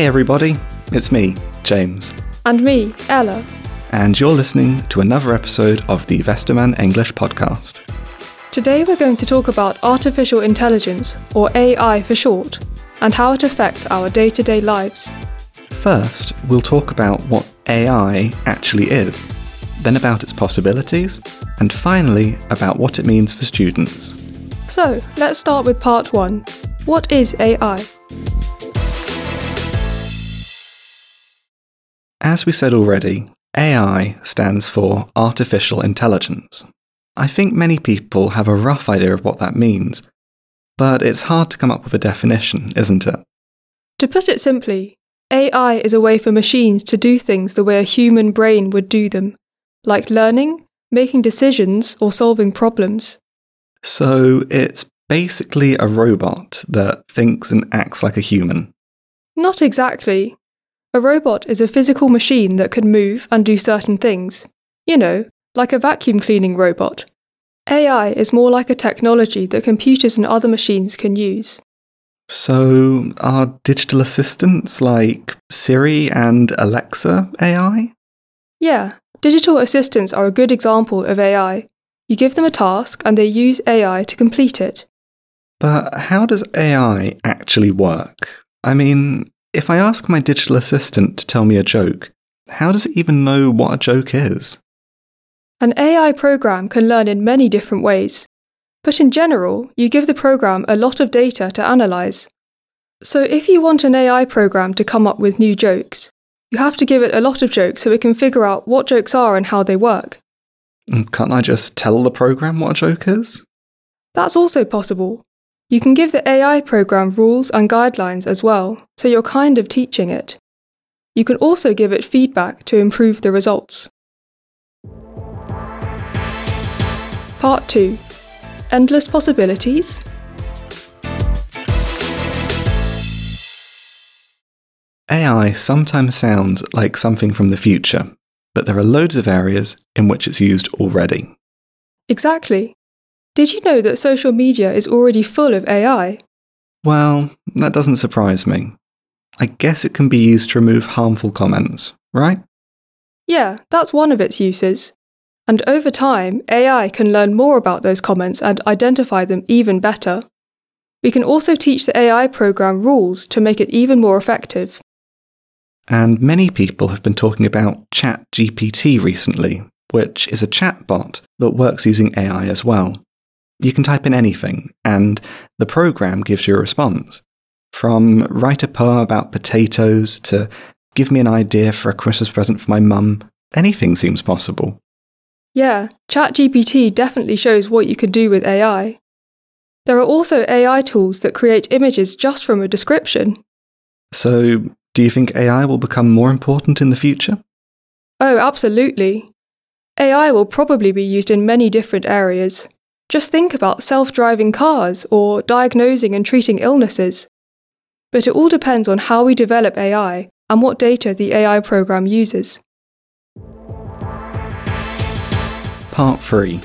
Hey everybody, it's me, James, And me, Ella. and you're listening to another episode of the Westermann English podcast. Today we're going to talk about artificial intelligence, or AI for short, and how it affects our day to day lives. First, we'll talk about what AI actually is, then about its possibilities, and finally about what it means for students. So, let's start with part one. What is AI? As we said already, AI stands for Artificial Intelligence. I think many people have a rough idea of what that means, but it's hard to come up with a definition, isn't it? To put it simply, AI is a way for machines to do things the way a human brain would do them, like learning, making decisions, or solving problems. So it's basically a robot that thinks and acts like a human. Not exactly. A robot is a physical machine that can move and do certain things. You know, like a vacuum cleaning robot. AI is more like a technology that computers and other machines can use. So are digital assistants like Siri and Alexa AI? Yeah, digital assistants are a good example of AI. You give them a task and they use AI to complete it. But how does AI actually work? I mean, if I ask my digital assistant to tell me a joke, how does it even know what a joke is? An AI program can learn in many different ways. But in general, you give the program a lot of data to analyze. So if you want an AI program to come up with new jokes, you have to give it a lot of jokes so it can figure out what jokes are and how they work. Mm, Can't I just tell the program what a joke is? That's also possible. You can give the AI program rules and guidelines as well, so you're kind of teaching it. You can also give it feedback to improve the results. Part 2 Endless Possibilities. AI sometimes sounds like something from the future, but there are loads of areas in which it's used already. Exactly. Did you know that social media is already full of AI? Well, that doesn't surprise me. I guess it can be used to remove harmful comments, right? Yeah, that's one of its uses. And over time, AI can learn more about those comments and identify them even better. We can also teach the AI program rules to make it even more effective. And many people have been talking about ChatGPT recently, which is a chatbot that works using AI as well. You can type in anything, and the program gives you a response. From write a poem about potatoes to give me an idea for a Christmas present for my mum, anything seems possible. Yeah, ChatGPT definitely shows what you can do with AI. There are also AI tools that create images just from a description. So, do you think AI will become more important in the future? Oh, absolutely. AI will probably be used in many different areas. Just think about self driving cars or diagnosing and treating illnesses. But it all depends on how we develop AI and what data the AI program uses. Part 3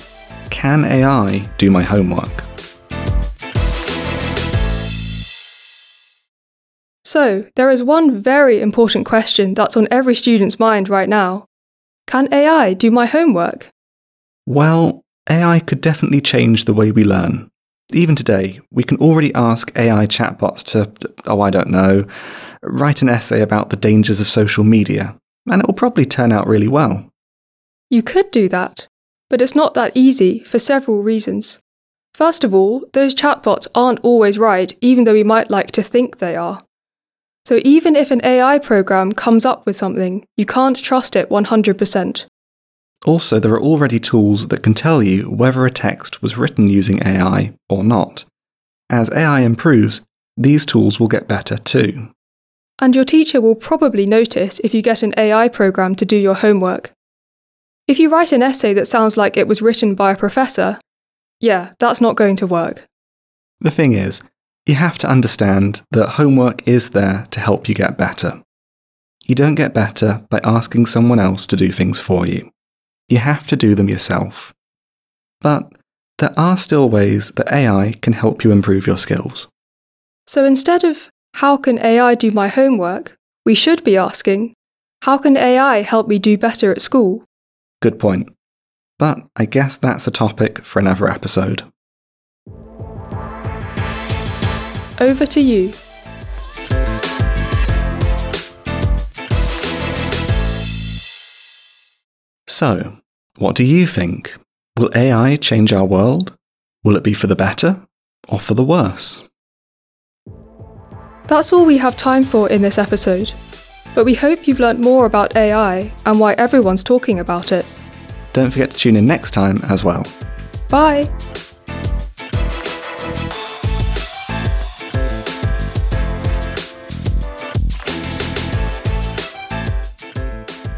Can AI do my homework? So, there is one very important question that's on every student's mind right now Can AI do my homework? Well, AI could definitely change the way we learn. Even today, we can already ask AI chatbots to, oh, I don't know, write an essay about the dangers of social media, and it will probably turn out really well. You could do that, but it's not that easy for several reasons. First of all, those chatbots aren't always right, even though we might like to think they are. So even if an AI program comes up with something, you can't trust it 100%. Also, there are already tools that can tell you whether a text was written using AI or not. As AI improves, these tools will get better too. And your teacher will probably notice if you get an AI program to do your homework. If you write an essay that sounds like it was written by a professor, yeah, that's not going to work. The thing is, you have to understand that homework is there to help you get better. You don't get better by asking someone else to do things for you. You have to do them yourself. But there are still ways that AI can help you improve your skills. So instead of, how can AI do my homework? we should be asking how can AI help me do better at school? Good point. But I guess that's a topic for another episode. Over to you. So, what do you think? Will AI change our world? Will it be for the better or for the worse? That's all we have time for in this episode. But we hope you've learnt more about AI and why everyone's talking about it. Don't forget to tune in next time as well. Bye!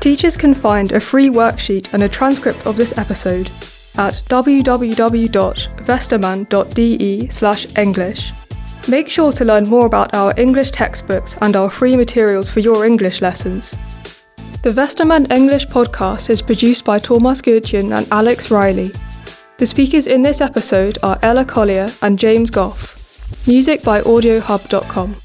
Teachers can find a free worksheet and a transcript of this episode at www.westermann.de/english. Make sure to learn more about our English textbooks and our free materials for your English lessons. The Westermann English podcast is produced by Thomas Gutjen and Alex Riley. The speakers in this episode are Ella Collier and James Goff. Music by AudioHub.com.